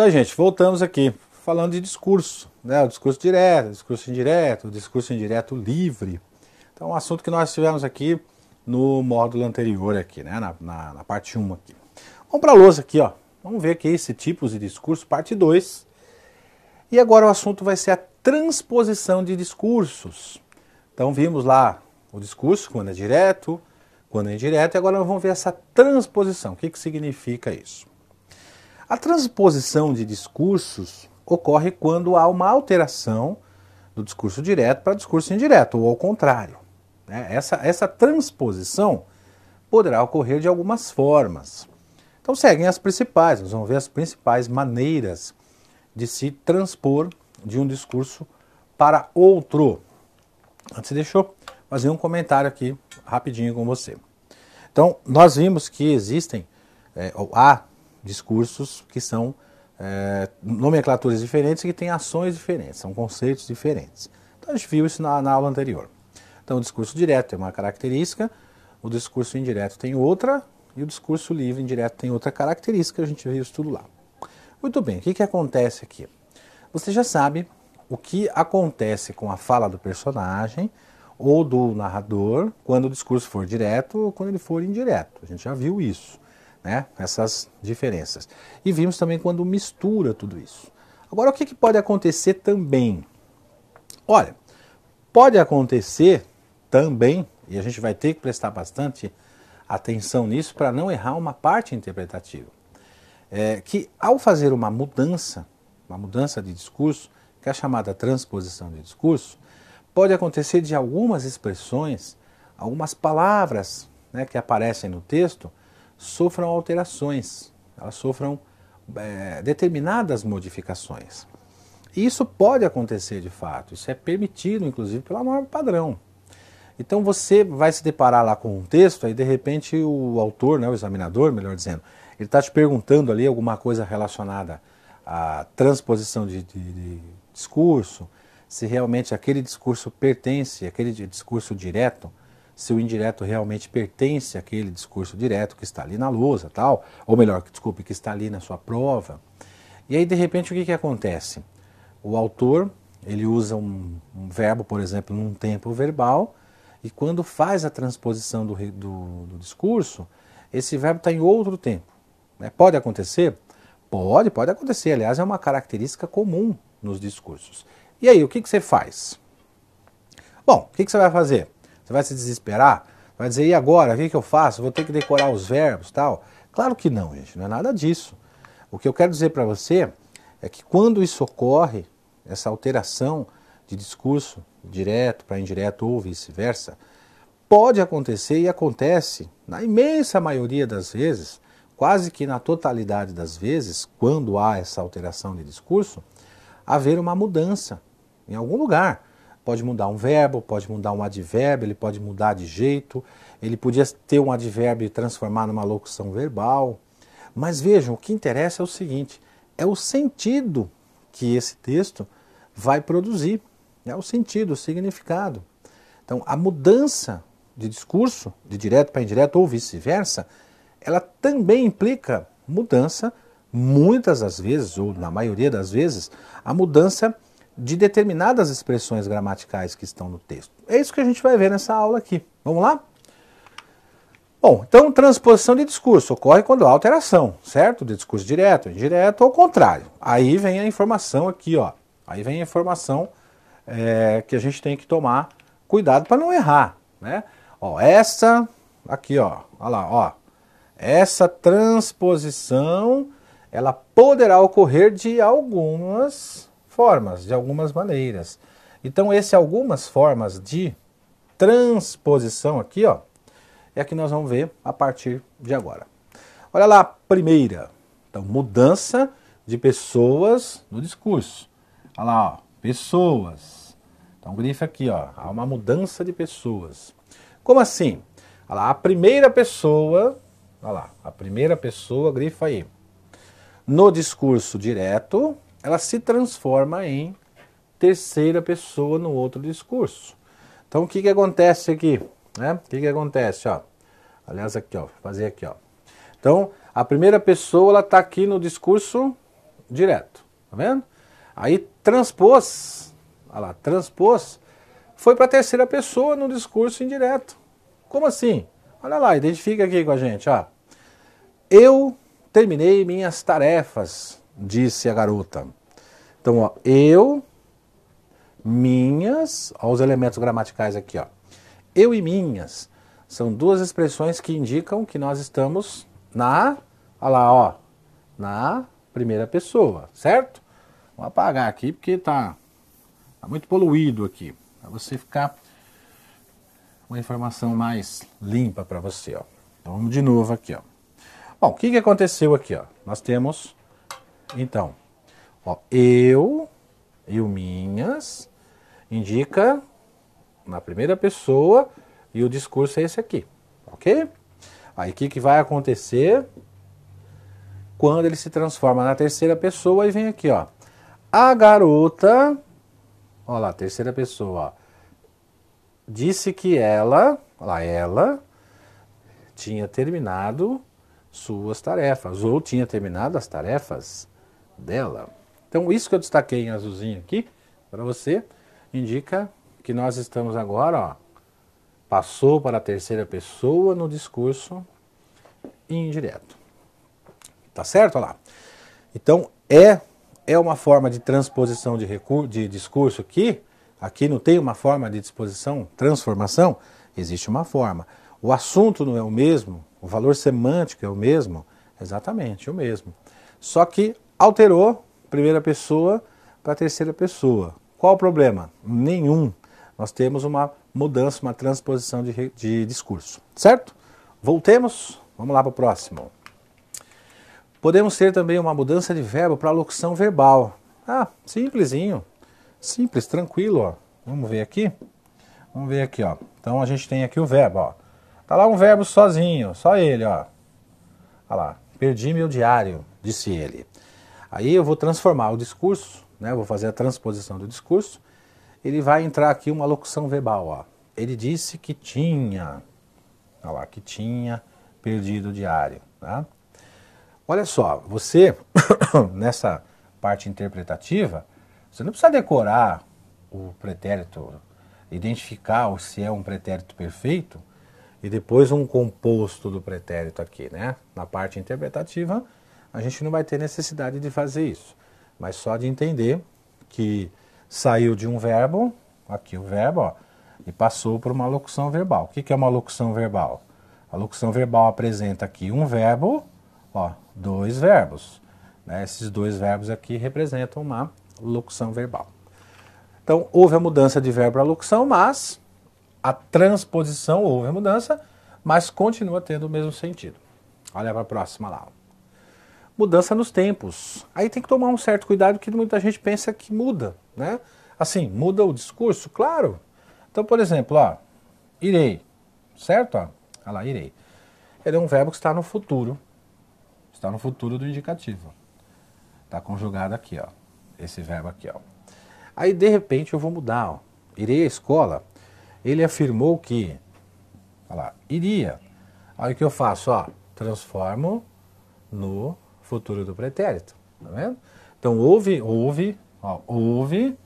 Isso gente, voltamos aqui falando de discurso, né? O discurso direto, discurso indireto, o discurso indireto livre. Então, um assunto que nós tivemos aqui no módulo anterior aqui, né? Na, na, na parte 1 aqui. Vamos para a lousa aqui, ó. Vamos ver aqui esse tipos de discurso, parte 2. E agora o assunto vai ser a transposição de discursos. Então vimos lá o discurso, quando é direto, quando é indireto, e agora nós vamos ver essa transposição. O que, que significa isso? A transposição de discursos ocorre quando há uma alteração do discurso direto para discurso indireto, ou ao contrário. Né? Essa, essa transposição poderá ocorrer de algumas formas. Então seguem as principais, nós vamos ver as principais maneiras de se transpor de um discurso para outro. Antes deixa eu fazer um comentário aqui rapidinho com você. Então, nós vimos que existem, é, ou há discursos que são é, nomenclaturas diferentes e que têm ações diferentes, são conceitos diferentes. Então, a gente viu isso na, na aula anterior. Então, o discurso direto tem uma característica, o discurso indireto tem outra, e o discurso livre indireto tem outra característica, a gente viu isso tudo lá. Muito bem, o que, que acontece aqui? Você já sabe o que acontece com a fala do personagem ou do narrador quando o discurso for direto ou quando ele for indireto. A gente já viu isso, né? essas diferenças. E vimos também quando mistura tudo isso. Agora, o que, que pode acontecer também? Olha, pode acontecer também, e a gente vai ter que prestar bastante atenção nisso para não errar uma parte interpretativa, é que ao fazer uma mudança uma mudança de discurso, que é a chamada transposição de discurso, pode acontecer de algumas expressões, algumas palavras né, que aparecem no texto, sofram alterações, elas sofram é, determinadas modificações. E isso pode acontecer de fato, isso é permitido, inclusive, pela norma padrão. Então você vai se deparar lá com um texto, aí de repente o autor, né, o examinador, melhor dizendo, ele está te perguntando ali alguma coisa relacionada a transposição de, de, de discurso, se realmente aquele discurso pertence, aquele discurso direto, se o indireto realmente pertence àquele discurso direto que está ali na lousa, tal, ou melhor, desculpe, que está ali na sua prova. E aí, de repente, o que, que acontece? O autor, ele usa um, um verbo, por exemplo, num tempo verbal, e quando faz a transposição do, do, do discurso, esse verbo está em outro tempo. Né? Pode acontecer? Pode, pode acontecer. Aliás, é uma característica comum nos discursos. E aí, o que, que você faz? Bom, o que, que você vai fazer? Você vai se desesperar? Vai dizer, e agora? O que, que eu faço? Vou ter que decorar os verbos tal? Claro que não, gente, não é nada disso. O que eu quero dizer para você é que quando isso ocorre, essa alteração de discurso direto para indireto ou vice-versa, pode acontecer e acontece, na imensa maioria das vezes, quase que na totalidade das vezes, quando há essa alteração de discurso, haver uma mudança em algum lugar. Pode mudar um verbo, pode mudar um advérbio, ele pode mudar de jeito, ele podia ter um advérbio e transformar numa locução verbal. Mas vejam, o que interessa é o seguinte: é o sentido que esse texto vai produzir, é o sentido, o significado. Então, a mudança de discurso, de direto para indireto ou vice-versa, ela também implica mudança, muitas das vezes, ou na maioria das vezes, a mudança de determinadas expressões gramaticais que estão no texto. É isso que a gente vai ver nessa aula aqui. Vamos lá? Bom, então transposição de discurso ocorre quando há alteração, certo? De discurso direto, indireto ou contrário. Aí vem a informação aqui, ó. Aí vem a informação é, que a gente tem que tomar cuidado para não errar, né? Ó, essa aqui, ó, olha lá, ó. Essa transposição ela poderá ocorrer de algumas formas, de algumas maneiras. Então, esse algumas formas de transposição aqui, ó, é que nós vamos ver a partir de agora. Olha lá, primeira. Então, mudança de pessoas no discurso. Olha lá, ó, pessoas. Então, grifa aqui, ó, há uma mudança de pessoas. Como assim? Olha lá, a primeira pessoa Olha lá, a primeira pessoa, grifa aí. No discurso direto, ela se transforma em terceira pessoa no outro discurso. Então, o que, que acontece aqui? Né? O que, que acontece? Ó? Aliás, aqui, ó, fazer aqui. Ó. Então, a primeira pessoa ela está aqui no discurso direto, tá vendo? Aí transpôs, olha lá, transpôs, foi para a terceira pessoa no discurso indireto. Como assim? Olha lá, identifica aqui com a gente, ó. Eu terminei minhas tarefas, disse a garota. Então, ó, eu, minhas, ó, os elementos gramaticais aqui, ó. Eu e minhas são duas expressões que indicam que nós estamos na, olha lá, ó, na primeira pessoa, certo? Vou apagar aqui porque tá, tá muito poluído aqui, para você ficar uma informação mais limpa para você, ó. Então vamos de novo aqui, ó. Bom, o que, que aconteceu aqui, ó? Nós temos, então, ó, eu, eu minhas, indica na primeira pessoa e o discurso é esse aqui, ok? Aí o que, que vai acontecer quando ele se transforma na terceira pessoa e vem aqui, ó. A garota, ó lá, terceira pessoa, ó, disse que ela, ó lá, ela tinha terminado suas tarefas, ou tinha terminado as tarefas dela. Então, isso que eu destaquei em azulzinho aqui, para você, indica que nós estamos agora, ó, passou para a terceira pessoa no discurso indireto. Tá certo? Olha lá. Então, é, é uma forma de transposição de, de discurso que aqui não tem uma forma de disposição, transformação, existe uma forma. O assunto não é o mesmo, o valor semântico é o mesmo, exatamente o mesmo. Só que alterou primeira pessoa para terceira pessoa. Qual o problema? Nenhum. Nós temos uma mudança, uma transposição de, de discurso. Certo? Voltemos, vamos lá para o próximo. Podemos ter também uma mudança de verbo para locução verbal. Ah, simplesinho. Simples, tranquilo, ó. Vamos ver aqui? Vamos ver aqui, ó. Então a gente tem aqui o verbo, ó. Tá lá um verbo sozinho, só ele, ó. Olha lá. Perdi meu diário, disse ele. Aí eu vou transformar o discurso, né? Vou fazer a transposição do discurso ele vai entrar aqui uma locução verbal. Ó. Ele disse que tinha, olha lá, que tinha perdido o diário. Tá? Olha só, você, nessa parte interpretativa, você não precisa decorar o pretérito, identificar se é um pretérito perfeito e depois um composto do pretérito aqui, né? Na parte interpretativa, a gente não vai ter necessidade de fazer isso, mas só de entender que saiu de um verbo, aqui o verbo, ó, e passou para uma locução verbal. O que, que é uma locução verbal? A locução verbal apresenta aqui um verbo, ó, dois verbos. Né? Esses dois verbos aqui representam uma locução verbal. Então, houve a mudança de verbo para locução, mas a transposição houve a mudança, mas continua tendo o mesmo sentido. Olha para a próxima lá mudança nos tempos. Aí tem que tomar um certo cuidado que muita gente pensa que muda, né? Assim, muda o discurso, claro. Então, por exemplo, ó, irei, certo? Ó, olha lá, irei. Ele é um verbo que está no futuro. Está no futuro do indicativo. Está conjugado aqui, ó. Esse verbo aqui, ó. Aí, de repente, eu vou mudar, ó. Irei à escola. Ele afirmou que, olha lá, iria. Aí o que eu faço, ó, transformo no futuro do pretérito. Tá vendo? Então houve, houve, ó, houve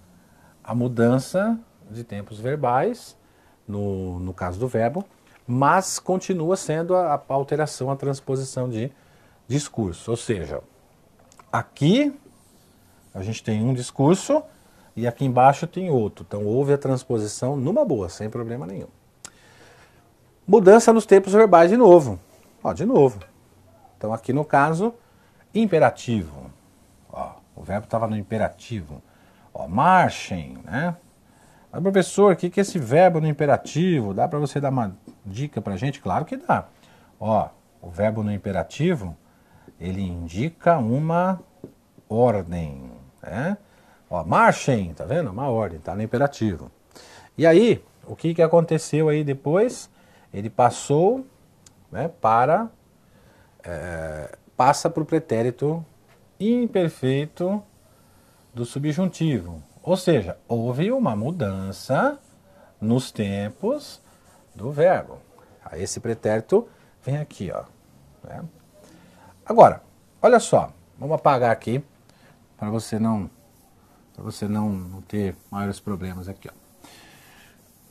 a mudança de tempos verbais, no, no caso do verbo, mas continua sendo a, a alteração, a transposição de discurso. Ou seja, aqui a gente tem um discurso e aqui embaixo tem outro. Então houve a transposição numa boa, sem problema nenhum. Mudança nos tempos verbais de novo. Ó, de novo. Então aqui no caso, Imperativo. Ó, o verbo estava no imperativo. Ó, marchem, né? Mas, professor, o que, que é esse verbo no imperativo? Dá para você dar uma dica para gente? Claro que dá. Ó, o verbo no imperativo, ele indica uma ordem, né? Ó, marchem, tá vendo? Uma ordem, tá no imperativo. E aí, o que, que aconteceu aí depois? Ele passou né, para é, passa para o pretérito imperfeito do subjuntivo. Ou seja, houve uma mudança nos tempos do verbo. Aí esse pretérito vem aqui, ó. Né? Agora, olha só, vamos apagar aqui para você não para você não, não ter maiores problemas aqui. Ó.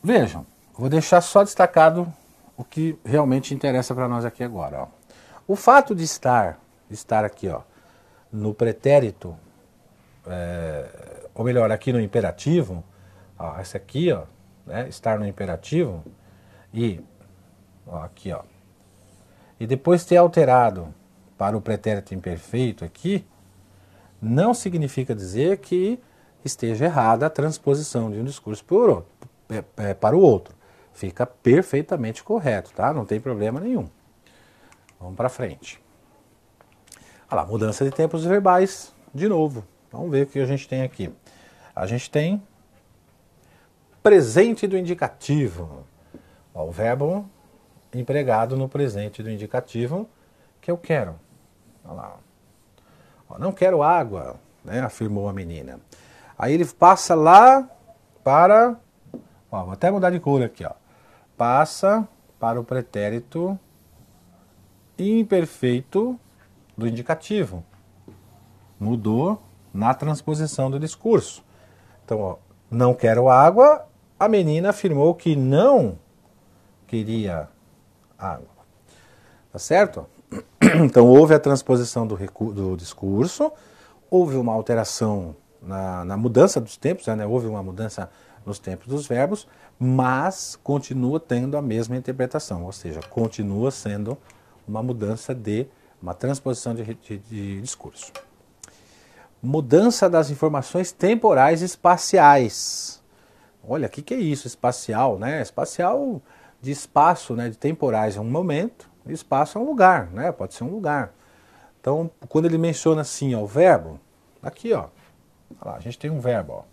Vejam, vou deixar só destacado o que realmente interessa para nós aqui agora. Ó. O fato de estar, estar aqui ó, no pretérito, é, ou melhor, aqui no imperativo, ó, esse aqui, ó, né, estar no imperativo, e ó, aqui, ó, e depois ter alterado para o pretérito imperfeito aqui, não significa dizer que esteja errada a transposição de um discurso é, é, para o outro. Fica perfeitamente correto, tá? Não tem problema nenhum. Vamos para frente. Olha lá, mudança de tempos verbais, de novo. Vamos ver o que a gente tem aqui. A gente tem presente do indicativo. Ó, o verbo empregado no presente do indicativo que eu quero. Olha lá. Ó, não quero água, né, afirmou a menina. Aí ele passa lá para. Ó, vou até mudar de cor aqui. Ó. Passa para o pretérito imperfeito do indicativo. Mudou na transposição do discurso. Então, ó, não quero água, a menina afirmou que não queria água. Tá certo? Então, houve a transposição do, do discurso, houve uma alteração na, na mudança dos tempos, né? houve uma mudança nos tempos dos verbos, mas continua tendo a mesma interpretação, ou seja, continua sendo uma mudança de, uma transposição de, de, de discurso. Mudança das informações temporais espaciais. Olha, o que, que é isso? Espacial, né? Espacial de espaço, né? De temporais é um momento, espaço é um lugar, né? Pode ser um lugar. Então, quando ele menciona assim, ó, o verbo, aqui, ó, lá, a gente tem um verbo, ó,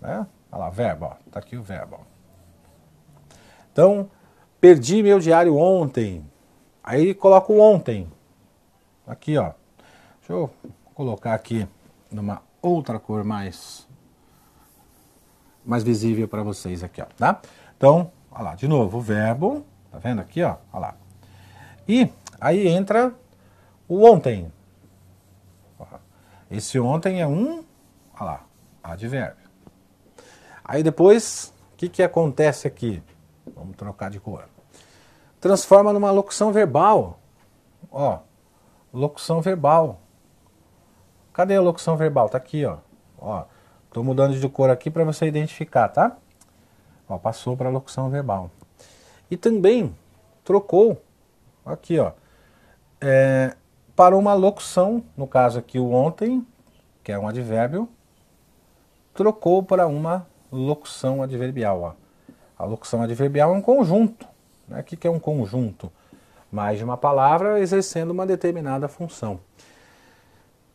né? Olha lá, verbo, ó, tá aqui o verbo. Ó. Então, perdi meu diário ontem. Aí coloco ontem. Aqui, ó. Deixa eu colocar aqui numa outra cor mais mais visível para vocês aqui, ó, tá? Então, olha lá, de novo, o verbo, tá vendo aqui, ó? Olha lá. E aí entra o ontem. Esse ontem é um Olha lá, advérbio. Aí depois, o que, que acontece aqui? Vamos trocar de cor. Transforma numa locução verbal. Ó, locução verbal. Cadê a locução verbal? Tá aqui, ó. Ó, tô mudando de cor aqui para você identificar, tá? Ó, passou para locução verbal. E também trocou aqui, ó, é, para uma locução, no caso aqui o ontem, que é um advérbio, trocou para uma locução adverbial. Ó. A locução adverbial é um conjunto. Né? Que é um conjunto? Mais de uma palavra exercendo uma determinada função.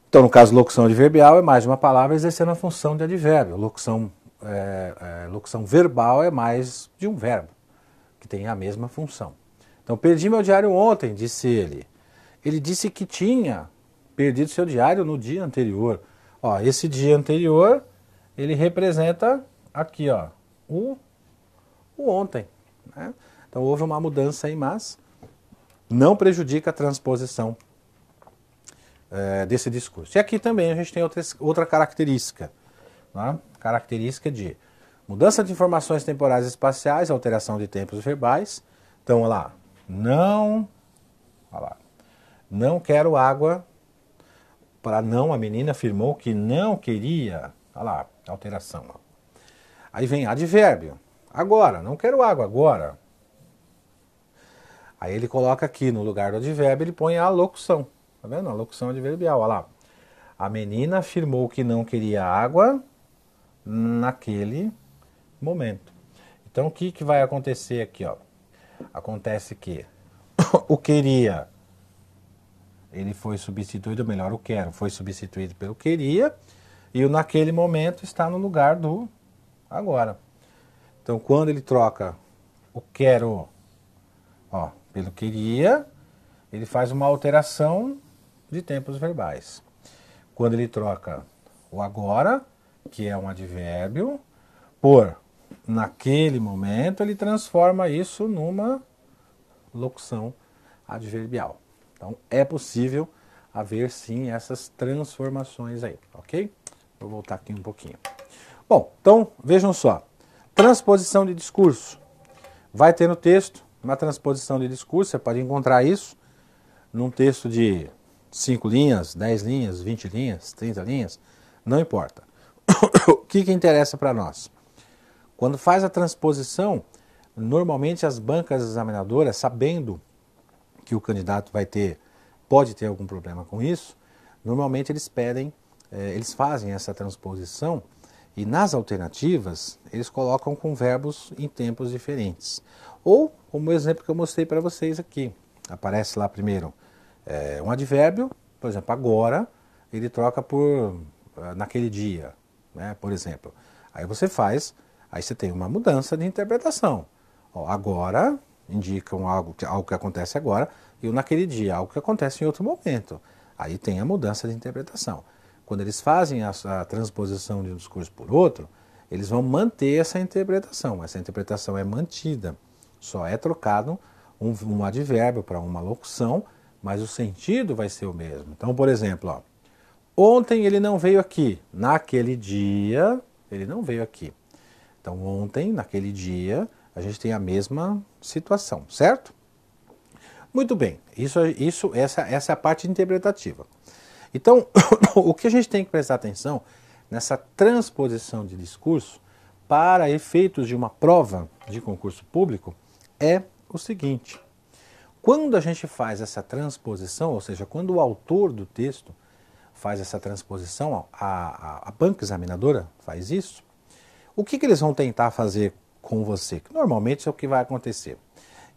Então, no caso, locução adverbial é mais de uma palavra exercendo a função de advérbio. Locução, é, é, locução verbal é mais de um verbo, que tem a mesma função. Então, perdi meu diário ontem, disse ele. Ele disse que tinha perdido seu diário no dia anterior. Ó, esse dia anterior ele representa aqui, ó, o, o ontem. Né? Então houve uma mudança aí, mas não prejudica a transposição é, desse discurso. E aqui também a gente tem outra, outra característica, né? característica de mudança de informações temporais e espaciais, alteração de tempos verbais. Então, olha lá, não, olha lá, não quero água, para não, a menina afirmou que não queria, olha lá, alteração. Aí vem advérbio. Agora, não quero água agora. Aí ele coloca aqui no lugar do advérbio, ele põe a locução. Tá vendo? A locução adverbial, olha lá. A menina afirmou que não queria água naquele momento. Então o que, que vai acontecer aqui? Ó? Acontece que o queria, ele foi substituído, melhor, o quero foi substituído pelo queria, e o naquele momento está no lugar do agora. Então, quando ele troca o quero ó, pelo queria, ele faz uma alteração de tempos verbais. Quando ele troca o agora, que é um advérbio, por naquele momento, ele transforma isso numa locução adverbial. Então, é possível haver sim essas transformações aí, ok? Vou voltar aqui um pouquinho. Bom, então vejam só. Transposição de discurso. Vai ter no texto, uma transposição de discurso, você pode encontrar isso num texto de 5 linhas, 10 linhas, 20 linhas, 30 linhas, não importa. o que, que interessa para nós? Quando faz a transposição, normalmente as bancas examinadoras, sabendo que o candidato vai ter, pode ter algum problema com isso, normalmente eles pedem, eh, eles fazem essa transposição e nas alternativas eles colocam com verbos em tempos diferentes. Ou, como o exemplo que eu mostrei para vocês aqui, aparece lá primeiro é, um advérbio, por exemplo, agora, ele troca por uh, naquele dia, né, por exemplo. Aí você faz, aí você tem uma mudança de interpretação. Ó, agora indicam algo, algo que acontece agora, e o naquele dia, algo que acontece em outro momento. Aí tem a mudança de interpretação. Quando eles fazem a, a transposição de um discurso por outro, eles vão manter essa interpretação. Essa interpretação é mantida. Só é trocado um, um advérbio para uma locução, mas o sentido vai ser o mesmo. Então, por exemplo, ó, ontem ele não veio aqui. Naquele dia, ele não veio aqui. Então, ontem, naquele dia, a gente tem a mesma situação, certo? Muito bem, isso, isso, essa, essa é a parte interpretativa. Então, o que a gente tem que prestar atenção nessa transposição de discurso para efeitos de uma prova de concurso público é o seguinte: quando a gente faz essa transposição, ou seja, quando o autor do texto faz essa transposição, a, a, a banca examinadora faz isso, o que, que eles vão tentar fazer com você? Que normalmente é o que vai acontecer.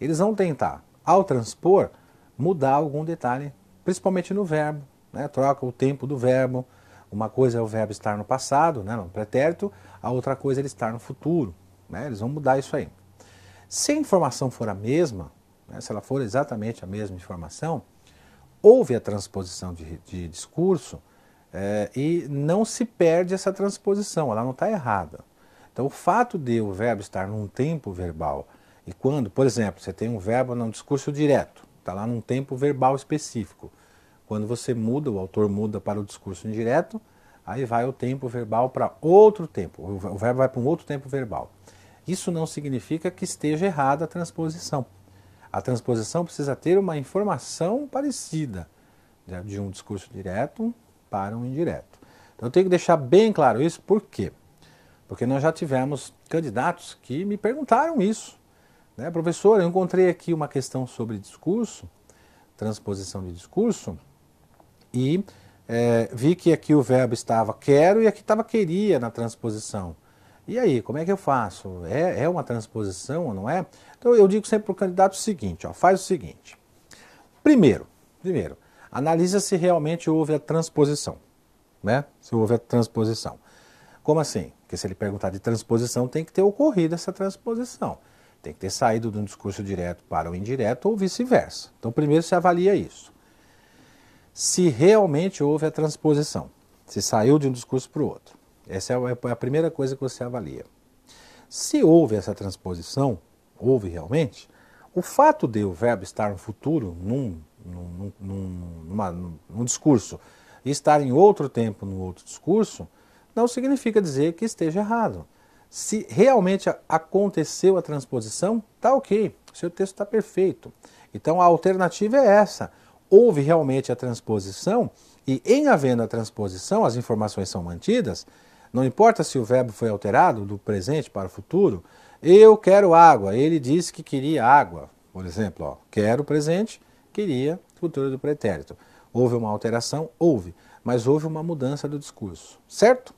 Eles vão tentar, ao transpor, mudar algum detalhe, principalmente no verbo. Né? Troca o tempo do verbo. Uma coisa é o verbo estar no passado, né, no pretérito, a outra coisa é ele estar no futuro. Né? Eles vão mudar isso aí. Se a informação for a mesma, né, se ela for exatamente a mesma informação, houve a transposição de, de discurso é, e não se perde essa transposição, ela não está errada. Então, o fato de o verbo estar num tempo verbal e quando, por exemplo, você tem um verbo num discurso direto, está lá num tempo verbal específico. Quando você muda, o autor muda para o discurso indireto, aí vai o tempo verbal para outro tempo. O verbo vai para um outro tempo verbal. Isso não significa que esteja errada a transposição. A transposição precisa ter uma informação parecida de um discurso direto para um indireto. Então eu tenho que deixar bem claro isso, por quê? Porque nós já tivemos candidatos que me perguntaram isso. Né? Professor, eu encontrei aqui uma questão sobre discurso, transposição de discurso, e é, vi que aqui o verbo estava quero e aqui estava queria na transposição. E aí, como é que eu faço? É, é uma transposição ou não é? Então eu digo sempre para o candidato o seguinte, ó, faz o seguinte. Primeiro, primeiro, analisa se realmente houve a transposição. Né? Se houve a transposição. Como assim? Porque se ele perguntar de transposição, tem que ter ocorrido essa transposição. Tem que ter saído de um discurso direto para o indireto ou vice-versa. Então, primeiro se avalia isso. Se realmente houve a transposição, se saiu de um discurso para o outro. Essa é a primeira coisa que você avalia. Se houve essa transposição, houve realmente, o fato de o verbo estar no futuro, num, num, num, numa, num discurso, e estar em outro tempo no outro discurso, não significa dizer que esteja errado. Se realmente aconteceu a transposição, está ok, seu texto está perfeito. Então a alternativa é essa. Houve realmente a transposição, e em havendo a transposição, as informações são mantidas, não importa se o verbo foi alterado do presente para o futuro, eu quero água, ele disse que queria água, por exemplo, ó, quero presente, queria futuro do pretérito. Houve uma alteração? Houve, mas houve uma mudança do discurso, certo?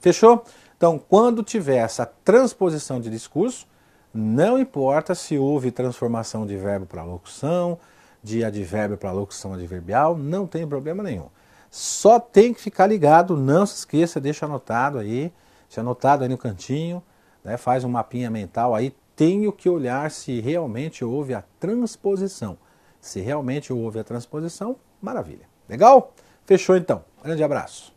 Fechou? Então, quando tiver essa transposição de discurso, não importa se houve transformação de verbo para locução, de advérbio para locução adverbial, não tem problema nenhum. Só tem que ficar ligado, não se esqueça, deixa anotado aí, deixa anotado aí no cantinho, né, faz um mapinha mental aí, tenho que olhar se realmente houve a transposição. Se realmente houve a transposição, maravilha. Legal? Fechou então. Grande abraço.